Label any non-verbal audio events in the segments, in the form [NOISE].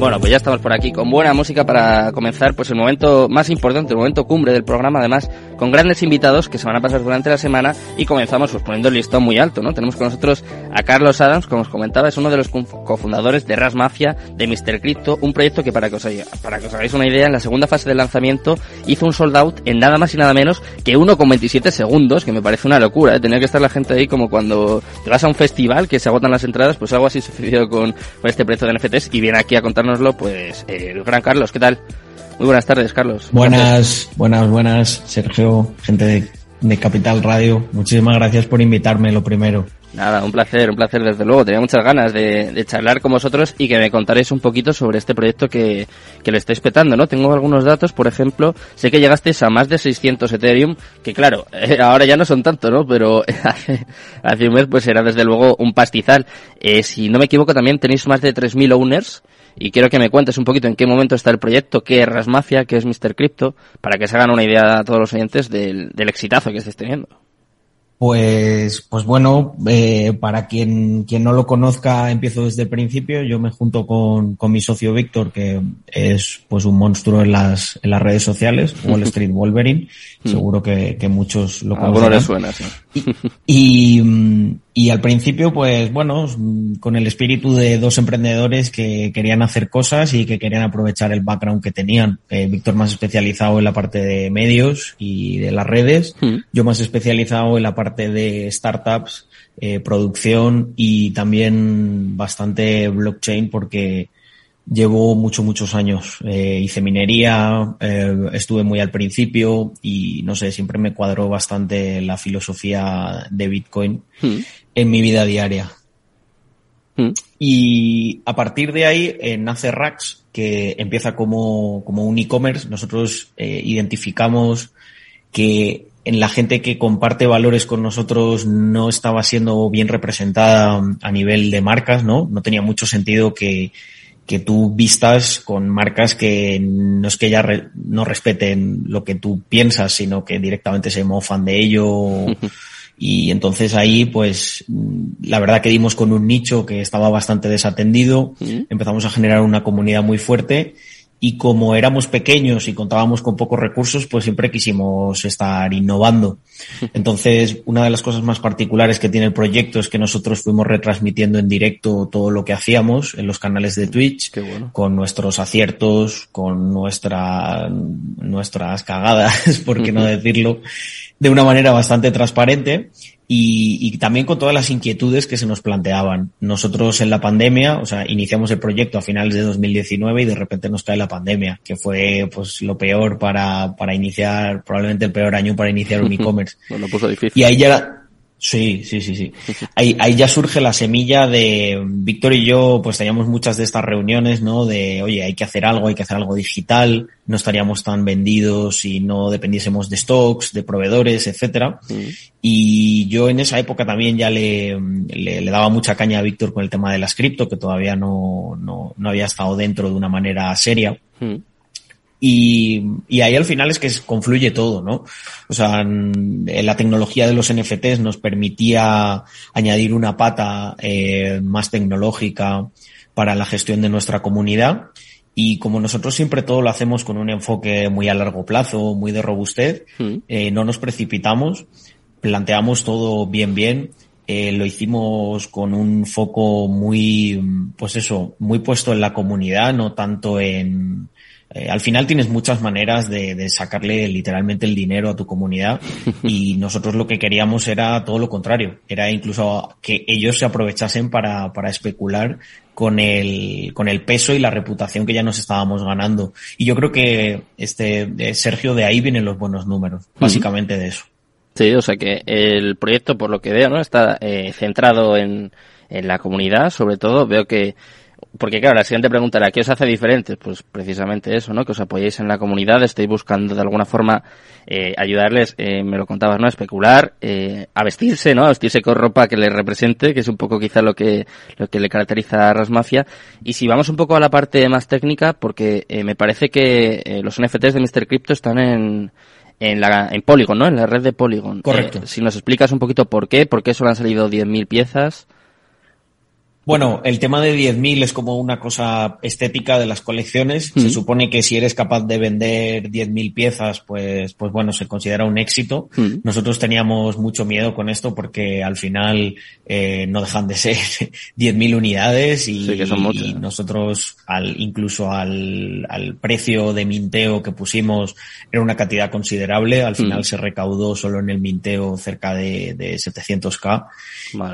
Bueno, pues ya estamos por aquí con buena música para comenzar pues el momento más importante, el momento cumbre del programa, además con grandes invitados que se van a pasar durante la semana y comenzamos pues poniendo el listón muy alto, ¿no? Tenemos con nosotros a Carlos Adams, como os comentaba, es uno de los cofundadores de Ras Mafia, de Mr. Crypto, un proyecto que para que os, para que os hagáis una idea, en la segunda fase del lanzamiento hizo un sold out en nada más y nada menos que 1,27 segundos, que me parece una locura, ¿eh? Tener que estar la gente ahí como cuando te vas a un festival que se agotan las entradas, pues algo así sucedió con, con este proyecto de NFTs y viene aquí a contárnoslo pues el gran Carlos, ¿qué tal? Muy buenas tardes, Carlos. Buenas, buenas, buenas, Sergio, gente de, Capital Radio. Muchísimas gracias por invitarme, lo primero. Nada, un placer, un placer desde luego. Tenía muchas ganas de, charlar con vosotros y que me contaréis un poquito sobre este proyecto que, que le estáis petando, ¿no? Tengo algunos datos, por ejemplo, sé que llegasteis a más de 600 Ethereum, que claro, [LAUGHS] ahora ya no son tanto, ¿no? Pero [LAUGHS] hace, hace un mes pues era desde luego un pastizal. Eh, si no me equivoco también tenéis más de 3.000 owners y quiero que me cuentes un poquito en qué momento está el proyecto, qué es Rasmafia, qué es Mr. Crypto, para que se hagan una idea a todos los oyentes del, del exitazo que estés teniendo. Pues, pues bueno, eh, para quien, quien no lo conozca, empiezo desde el principio. Yo me junto con, con mi socio Víctor, que es pues un monstruo en las, en las redes sociales, Wall [LAUGHS] Street Wolverine. Seguro que, que muchos lo conocen. les suena, sí. Y, y, al principio, pues bueno, con el espíritu de dos emprendedores que querían hacer cosas y que querían aprovechar el background que tenían. Eh, Víctor más especializado en la parte de medios y de las redes. Yo más especializado en la parte de startups, eh, producción y también bastante blockchain porque llevo muchos, muchos años. Eh, hice minería, eh, estuve muy al principio y no sé, siempre me cuadró bastante la filosofía de Bitcoin hmm. en mi vida diaria. Hmm. Y a partir de ahí nace Rax, que empieza como, como un e-commerce. Nosotros identificamos que en la gente que comparte valores con nosotros no estaba siendo bien representada a nivel de marcas, ¿no? No tenía mucho sentido que, que tú vistas con marcas que no es que ya no respeten lo que tú piensas, sino que directamente se mofan de ello. [LAUGHS] y entonces ahí, pues, la verdad que dimos con un nicho que estaba bastante desatendido. Empezamos a generar una comunidad muy fuerte y como éramos pequeños y contábamos con pocos recursos, pues siempre quisimos estar innovando. [LAUGHS] Entonces, una de las cosas más particulares que tiene el proyecto es que nosotros fuimos retransmitiendo en directo todo lo que hacíamos en los canales de Twitch, con nuestros aciertos, con nuestra, nuestras cagadas, [LAUGHS] por qué no [LAUGHS] decirlo, de una manera bastante transparente y, y, también con todas las inquietudes que se nos planteaban. Nosotros en la pandemia, o sea, iniciamos el proyecto a finales de 2019 y de repente nos cae la pandemia, que fue pues lo peor para, para iniciar, probablemente el peor año para iniciar un [LAUGHS] e-commerce. bueno, puso difícil. Y ahí ya, Sí, sí, sí, sí. Ahí, ahí ya surge la semilla de Víctor y yo, pues teníamos muchas de estas reuniones, ¿no? De, oye, hay que hacer algo, hay que hacer algo digital, no estaríamos tan vendidos si no dependiésemos de stocks, de proveedores, etcétera. Mm. Y yo en esa época también ya le, le, daba mucha caña a Víctor con el tema de las cripto, que todavía no, no, no había estado dentro de una manera seria. Mm. Y, y, ahí al final es que confluye todo, ¿no? O sea, la tecnología de los NFTs nos permitía añadir una pata eh, más tecnológica para la gestión de nuestra comunidad. Y como nosotros siempre todo lo hacemos con un enfoque muy a largo plazo, muy de robustez, mm. eh, no nos precipitamos, planteamos todo bien, bien. Eh, lo hicimos con un foco muy, pues eso, muy puesto en la comunidad, no tanto en, eh, al final tienes muchas maneras de, de, sacarle literalmente el dinero a tu comunidad [LAUGHS] y nosotros lo que queríamos era todo lo contrario, era incluso que ellos se aprovechasen para, para especular con el, con el peso y la reputación que ya nos estábamos ganando. Y yo creo que este, Sergio, de ahí vienen los buenos números, básicamente de eso. Sí, o sea que el proyecto, por lo que veo, ¿no? Está eh, centrado en, en la comunidad, sobre todo. Veo que porque claro, la siguiente pregunta era, ¿qué os hace diferentes? Pues precisamente eso, ¿no? Que os apoyéis en la comunidad, estéis buscando de alguna forma eh, ayudarles, eh, me lo contabas, ¿no? A especular, eh, a vestirse, ¿no? A vestirse con ropa que les represente, que es un poco quizá lo que, lo que le caracteriza a Rasmafia. Y si vamos un poco a la parte más técnica, porque eh, me parece que eh, los NFTs de Mr. Crypto están en, en la en Polygon, ¿no? En la red de Polygon. Correcto. si nos explicas un poquito por qué, por qué solo han salido 10.000 piezas. Bueno, el tema de 10.000 es como una cosa estética de las colecciones. Se supone que si eres capaz de vender 10.000 piezas, pues, pues bueno, se considera un éxito. Nosotros teníamos mucho miedo con esto porque al final eh, no dejan de ser [LAUGHS] 10.000 unidades y, y nosotros al, incluso al, al, precio de minteo que pusimos era una cantidad considerable. Al final se recaudó solo en el minteo cerca de, de 700k.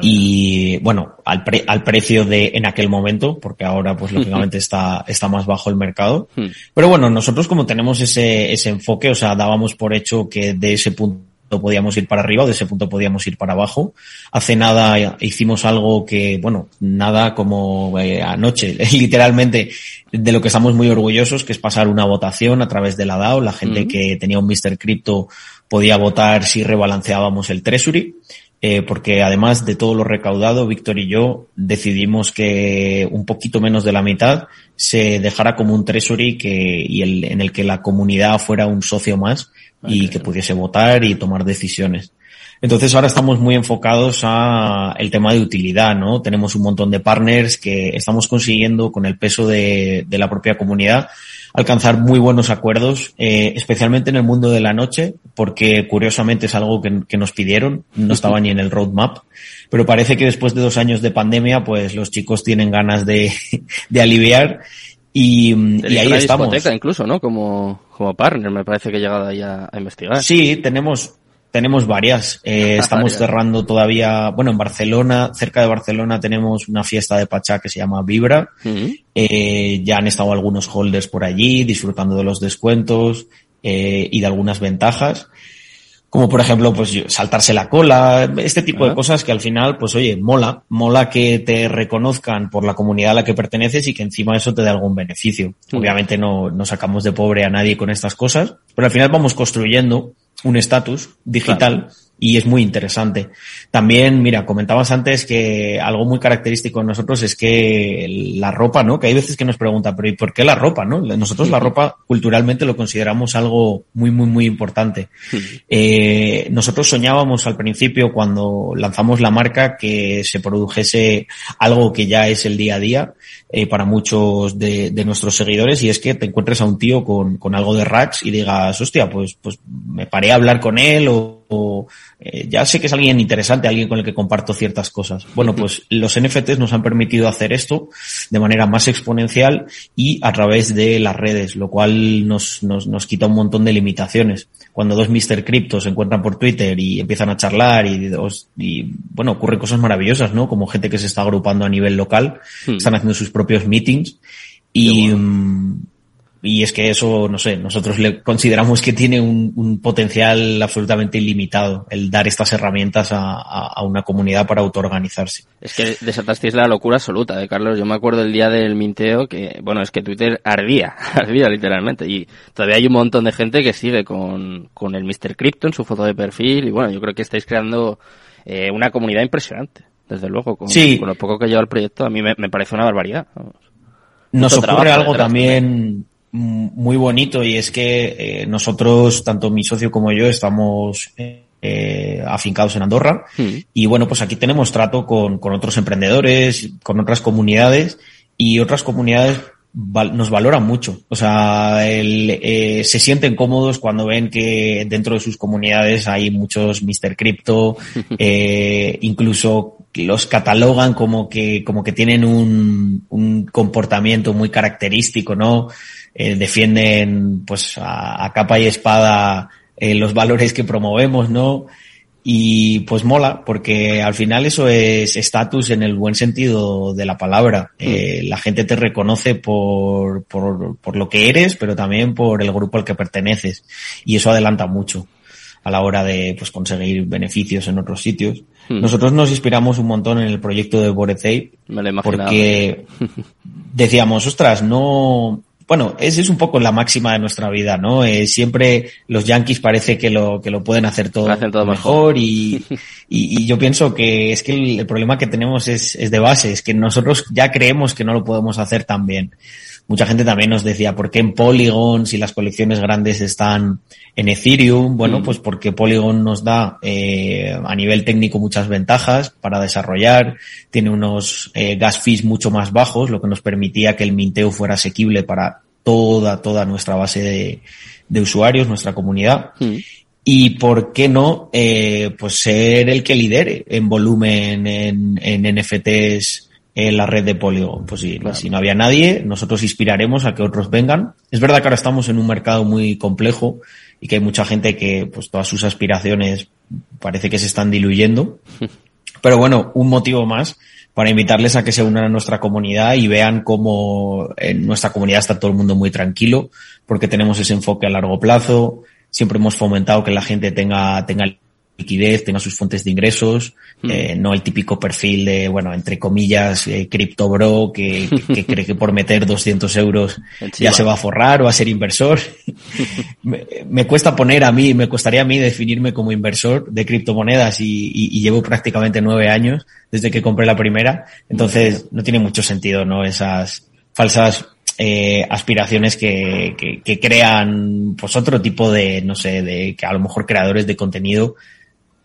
Y bueno, al, pre, al precio de en aquel momento, porque ahora pues [LAUGHS] lógicamente está, está más bajo el mercado. Hmm. Pero bueno, nosotros como tenemos ese, ese enfoque, o sea, dábamos por hecho que de ese punto podíamos ir para arriba o de ese punto podíamos ir para abajo. Hace nada hicimos algo que, bueno, nada como eh, anoche, [LAUGHS] literalmente de lo que estamos muy orgullosos, que es pasar una votación a través de la DAO. La gente hmm. que tenía un Mr. Crypto podía votar si rebalanceábamos el Treasury. Eh, porque además de todo lo recaudado, Víctor y yo decidimos que un poquito menos de la mitad se dejara como un treasury que, y el, en el que la comunidad fuera un socio más y que pudiese votar y tomar decisiones. Entonces ahora estamos muy enfocados a el tema de utilidad, ¿no? Tenemos un montón de partners que estamos consiguiendo con el peso de, de la propia comunidad alcanzar muy buenos acuerdos, eh, especialmente en el mundo de la noche, porque curiosamente es algo que, que, nos pidieron, no estaba ni en el roadmap, pero parece que después de dos años de pandemia, pues los chicos tienen ganas de, [LAUGHS] de aliviar y, y ahí estamos. incluso, ¿no? Como, como partner, me parece que he llegado ahí a, a investigar. Sí, tenemos, tenemos varias. Eh, [LAUGHS] estamos cerrando todavía, bueno, en Barcelona, cerca de Barcelona tenemos una fiesta de Pachá que se llama Vibra. eh, ya han estado algunos holders por allí disfrutando de los descuentos eh, y de algunas ventajas. Como por ejemplo, pues saltarse la cola, este tipo de cosas que al final, pues oye, mola, mola que te reconozcan por la comunidad a la que perteneces y que encima eso te dé algún beneficio. Obviamente no, no sacamos de pobre a nadie con estas cosas, pero al final vamos construyendo un estatus digital y es muy interesante. También, mira, comentabas antes que algo muy característico de nosotros es que la ropa, ¿no? Que hay veces que nos preguntan, pero ¿y por qué la ropa, no? Nosotros la ropa culturalmente lo consideramos algo muy, muy, muy importante. Eh, nosotros soñábamos al principio cuando lanzamos la marca que se produjese algo que ya es el día a día eh, para muchos de, de, nuestros seguidores y es que te encuentres a un tío con, con algo de racks y digas, hostia, pues, pues me paré a hablar con él o o eh, ya sé que es alguien interesante, alguien con el que comparto ciertas cosas. Bueno, pues [LAUGHS] los NFTs nos han permitido hacer esto de manera más exponencial y a través de las redes, lo cual nos, nos, nos quita un montón de limitaciones. Cuando dos Mr. Crypto se encuentran por Twitter y empiezan a charlar y, y bueno, ocurren cosas maravillosas, ¿no? Como gente que se está agrupando a nivel local, hmm. están haciendo sus propios meetings y, y es que eso, no sé, nosotros le consideramos que tiene un, un potencial absolutamente ilimitado el dar estas herramientas a, a, a, una comunidad para autoorganizarse. Es que desatasteis la locura absoluta de Carlos. Yo me acuerdo el día del minteo que, bueno, es que Twitter ardía, [LAUGHS] ardía literalmente. Y todavía hay un montón de gente que sigue con, con el Mr. Crypto en su foto de perfil. Y bueno, yo creo que estáis creando eh, una comunidad impresionante. Desde luego, con, sí. con lo poco que lleva el proyecto, a mí me, me parece una barbaridad. Nos ocurre algo también muy bonito y es que eh, nosotros, tanto mi socio como yo, estamos eh, afincados en Andorra mm. y bueno, pues aquí tenemos trato con, con otros emprendedores, con otras comunidades y otras comunidades nos valoran mucho. O sea, el, eh, se sienten cómodos cuando ven que dentro de sus comunidades hay muchos Mr. Crypto, [LAUGHS] eh, incluso los catalogan como que, como que tienen un, un comportamiento muy característico, ¿no? Eh, defienden pues a, a, capa y espada eh, los valores que promovemos, ¿no? Y pues mola, porque al final eso es estatus en el buen sentido de la palabra. Mm. Eh, la gente te reconoce por, por, por lo que eres, pero también por el grupo al que perteneces. Y eso adelanta mucho a la hora de pues, conseguir beneficios en otros sitios. Hmm. Nosotros nos inspiramos un montón en el proyecto de Bored porque [LAUGHS] decíamos, ostras, no, bueno, esa es un poco la máxima de nuestra vida, ¿no? Eh, siempre los yankees parece que lo, que lo pueden hacer todo, todo mejor, mejor. Y, y, y, yo pienso que es que el, el, problema que tenemos es, es de base, es que nosotros ya creemos que no lo podemos hacer tan bien. Mucha gente también nos decía, ¿por qué en Polygon si las colecciones grandes están en Ethereum? Bueno, mm. pues porque Polygon nos da eh, a nivel técnico muchas ventajas para desarrollar, tiene unos eh, gas fees mucho más bajos, lo que nos permitía que el minteo fuera asequible para toda, toda nuestra base de, de usuarios, nuestra comunidad. Mm. Y por qué no, eh, pues ser el que lidere en volumen en, en NFTs en la red de Polygon. Pues si, si no había nadie, nosotros inspiraremos a que otros vengan. Es verdad que ahora estamos en un mercado muy complejo y que hay mucha gente que, pues todas sus aspiraciones parece que se están diluyendo. [LAUGHS] Pero bueno, un motivo más para invitarles a que se unan a nuestra comunidad y vean cómo en nuestra comunidad está todo el mundo muy tranquilo, porque tenemos ese enfoque a largo plazo, siempre hemos fomentado que la gente tenga, tenga liquidez, tenga sus fuentes de ingresos, hmm. eh, no el típico perfil de, bueno, entre comillas, eh, cripto bro, que, cree que por meter 200 euros ya se va a forrar o a ser inversor. [LAUGHS] me, cuesta poner a mí, me costaría a mí definirme como inversor de criptomonedas y, y, llevo prácticamente nueve años desde que compré la primera. Entonces no tiene mucho sentido, ¿no? Esas falsas eh, aspiraciones que, que, que, crean pues otro tipo de, no sé, de que a lo mejor creadores de contenido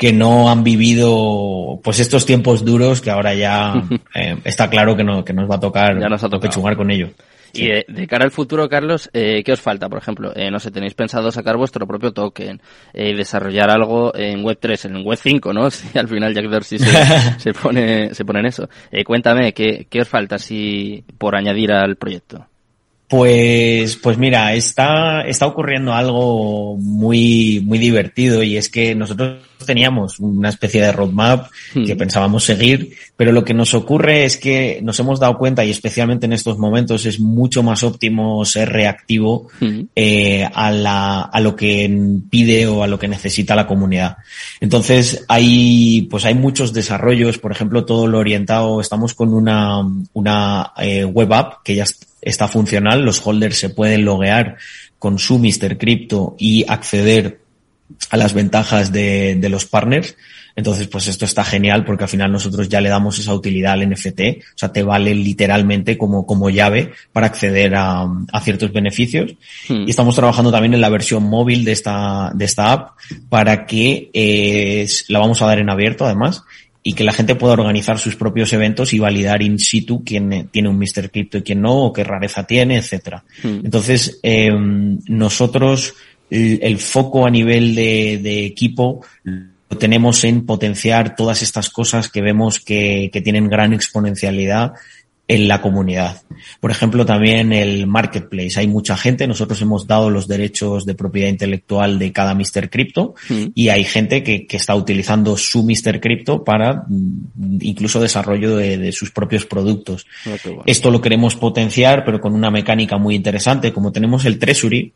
que no han vivido pues estos tiempos duros que ahora ya [LAUGHS] eh, está claro que, no, que nos va a tocar ya nos pechungar con ello. Y de, cara al futuro, Carlos, eh, ¿qué os falta? Por ejemplo, eh, no sé, tenéis pensado sacar vuestro propio token, eh, desarrollar algo en Web3, en Web5, ¿no? [LAUGHS] Si al final Jack Dorsey se, [LAUGHS] se, pone, se pone en eso. Cuéntame, ¿qué, ¿qué os falta si por añadir al proyecto? Pues, pues mira, está, está ocurriendo algo muy, muy divertido y es que nosotros teníamos una especie de roadmap hmm. que pensábamos seguir, pero lo que nos ocurre es que nos hemos dado cuenta y especialmente en estos momentos es mucho más óptimo ser reactivo hmm. eh, a, la, a lo que pide o a lo que necesita la comunidad. Entonces hay, pues hay muchos desarrollos, por ejemplo, todo lo orientado, estamos con una, una eh, web app que ya está funcional, los holders se pueden loguear con su Mr. Crypto y acceder a las ventajas de, de, los partners. Entonces, pues esto está genial porque al final nosotros ya le damos esa utilidad al NFT, o sea, te vale literalmente como, como llave para acceder a, a ciertos beneficios. Hmm. Y estamos trabajando también en la versión móvil de esta, de esta app para que eh, la vamos a dar en abierto además y que la gente pueda organizar sus propios eventos y validar in situ quién tiene un Mr. Crypto y quién no, o qué rareza tiene, etcétera. Hmm. Entonces, eh, nosotros el, foco a nivel de, equipo lo tenemos en potenciar todas estas cosas que vemos que tienen gran exponencialidad en la comunidad. Por ejemplo, también el marketplace. Hay mucha gente, nosotros hemos dado los derechos de propiedad intelectual de cada Mr. Crypto mm. y hay gente que, que, está utilizando su Mr. Crypto para mm, incluso desarrollo de, de sus propios productos. Ah, Esto lo queremos potenciar, pero con una mecánica muy interesante. Como tenemos el Treasury,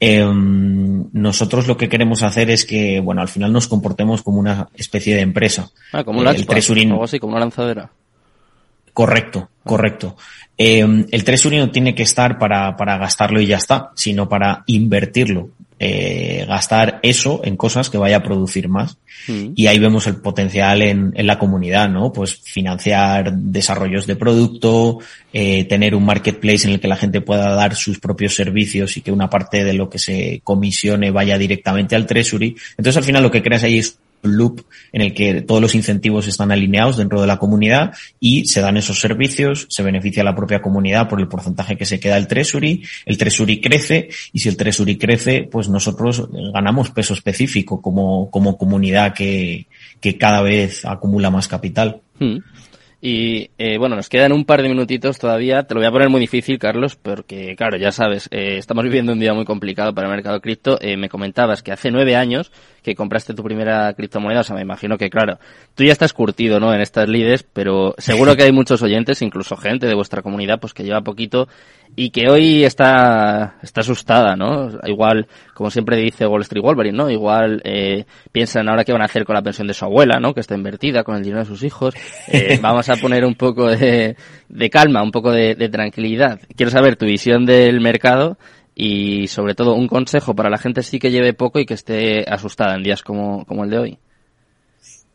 eh, nosotros lo que queremos hacer es que, bueno, al final nos comportemos como una especie de empresa. Ah, como un el Treasury, algo así, como una lanzadera. Correcto, correcto. Eh, el Treasury no tiene que estar para, para gastarlo y ya está, sino para invertirlo. Eh, gastar eso en cosas que vaya a producir más. Mm. Y ahí vemos el potencial en, en, la comunidad, ¿no? Pues financiar desarrollos de producto, eh, tener un marketplace en el que la gente pueda dar sus propios servicios y que una parte de lo que se comisione vaya directamente al Treasury. Entonces al final lo que creas ahí es loop en el que todos los incentivos están alineados dentro de la comunidad y se dan esos servicios, se beneficia a la propia comunidad por el porcentaje que se queda el Treasury, el Treasury crece y si el Treasury crece, pues nosotros ganamos peso específico como, como comunidad que, que cada vez acumula más capital. Hmm. Y eh, bueno, nos quedan un par de minutitos todavía. Te lo voy a poner muy difícil, Carlos, porque claro, ya sabes, eh, estamos viviendo un día muy complicado para el mercado cripto. Eh, me comentabas que hace nueve años que compraste tu primera criptomoneda, o sea, me imagino que claro, tú ya estás curtido, ¿no? En estas lides, pero seguro que hay muchos oyentes, incluso gente de vuestra comunidad, pues que lleva poquito y que hoy está, está asustada, ¿no? Igual, como siempre dice Wall Street Wolverine, ¿no? Igual eh, piensan ahora qué van a hacer con la pensión de su abuela, ¿no? Que está invertida con el dinero de sus hijos. Eh, a poner un poco de, calma, un poco de, tranquilidad. Quiero saber tu visión del mercado y sobre todo un consejo para la gente sí que lleve poco y que esté asustada en días como el de hoy.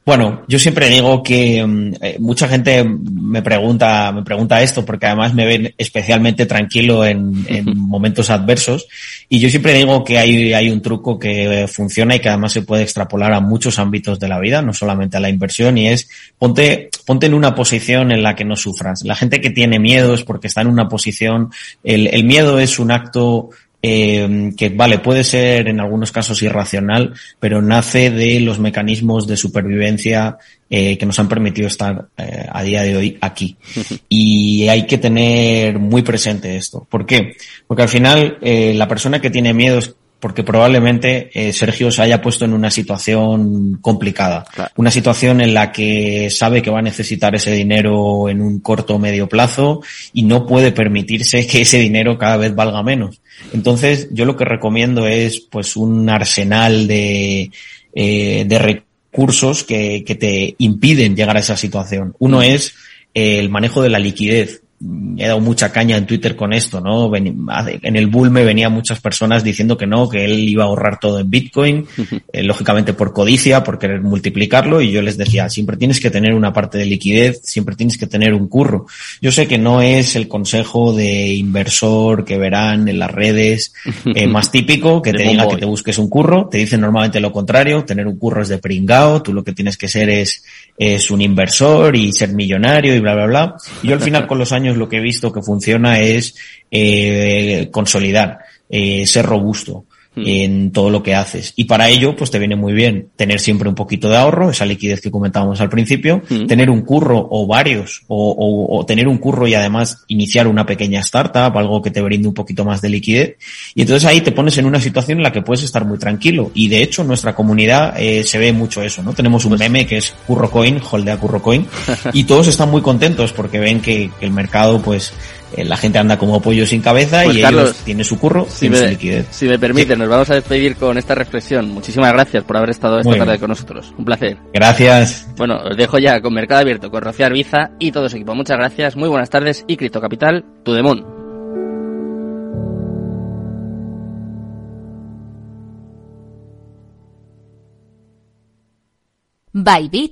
Bueno, yo siempre digo que mm, eh, mucha gente me pregunta, me pregunta esto porque además me ven especialmente tranquilo en, momentos adversos y yo siempre digo que hay, hay un truco que funciona y que además se puede extrapolar a muchos ámbitos de la vida, no solamente a la inversión y es ponte, ponte en una posición en la que no sufras. La gente que tiene miedo es porque está en una posición, el, el miedo es un acto eh, que vale, puede ser en algunos casos irracional, pero nace de los mecanismos de supervivencia eh, que nos han permitido estar eh, a día de hoy aquí. [LAUGHS] Y hay que tener muy presente esto. ¿Por qué? Porque al final eh, la persona que tiene miedo es porque probablemente eh, Sergio se haya puesto en una situación complicada, una situación en la que sabe que va a necesitar ese dinero en un corto o medio plazo y no puede permitirse que ese dinero cada vez valga menos. Entonces, yo lo que recomiendo es pues un arsenal de, eh, de recursos que, que te impiden llegar a esa situación. Uno mm. es el manejo de la liquidez he dado mucha caña en Twitter con esto, ¿no? En el bull me venían muchas personas diciendo que no, que él iba a ahorrar todo en Bitcoin, [LAUGHS] eh, lógicamente por codicia, por querer multiplicarlo, y yo les decía, siempre tienes que tener una parte de liquidez, siempre tienes que tener un curro. Yo sé que no es el consejo de inversor que verán en las redes eh, [LAUGHS] más típico, que te diga que te busques un curro, te dicen normalmente lo contrario, tener un curro es de pringao, tú lo que tienes que ser es, es un inversor y ser millonario y bla, bla, bla. Y yo al final con los años [LAUGHS] lo que he visto que funciona es eh, consolidar, eh, ser robusto. Hmm. en todo lo que haces. Y para ello, pues te viene muy bien tener siempre un poquito de ahorro, esa liquidez que comentábamos al principio, hmm. tener un curro o varios, o, tener un curro y además iniciar una pequeña startup, algo que te brinde un poquito más de liquidez. Y entonces ahí te pones en una situación en la que puedes estar muy tranquilo. Y de hecho, en nuestra comunidad eh, se ve mucho eso, ¿no? Tenemos un pues meme que es CurroCoin, holdea CurroCoin, y todos están muy contentos porque ven que, que el mercado, pues, la gente anda como pollo sin cabeza pues y Carlos, tiene su curro, si tiene su liquidez. Si me permite, nos vamos a despedir con esta reflexión. Muchísimas gracias por haber estado esta tarde con nosotros. Un placer. Gracias. Bueno, os dejo ya con Mercado Abierto, con Rocío Arbiza y todo su equipo. Muchas gracias, muy buenas tardes y Cripto Capital, tu demon. Bybit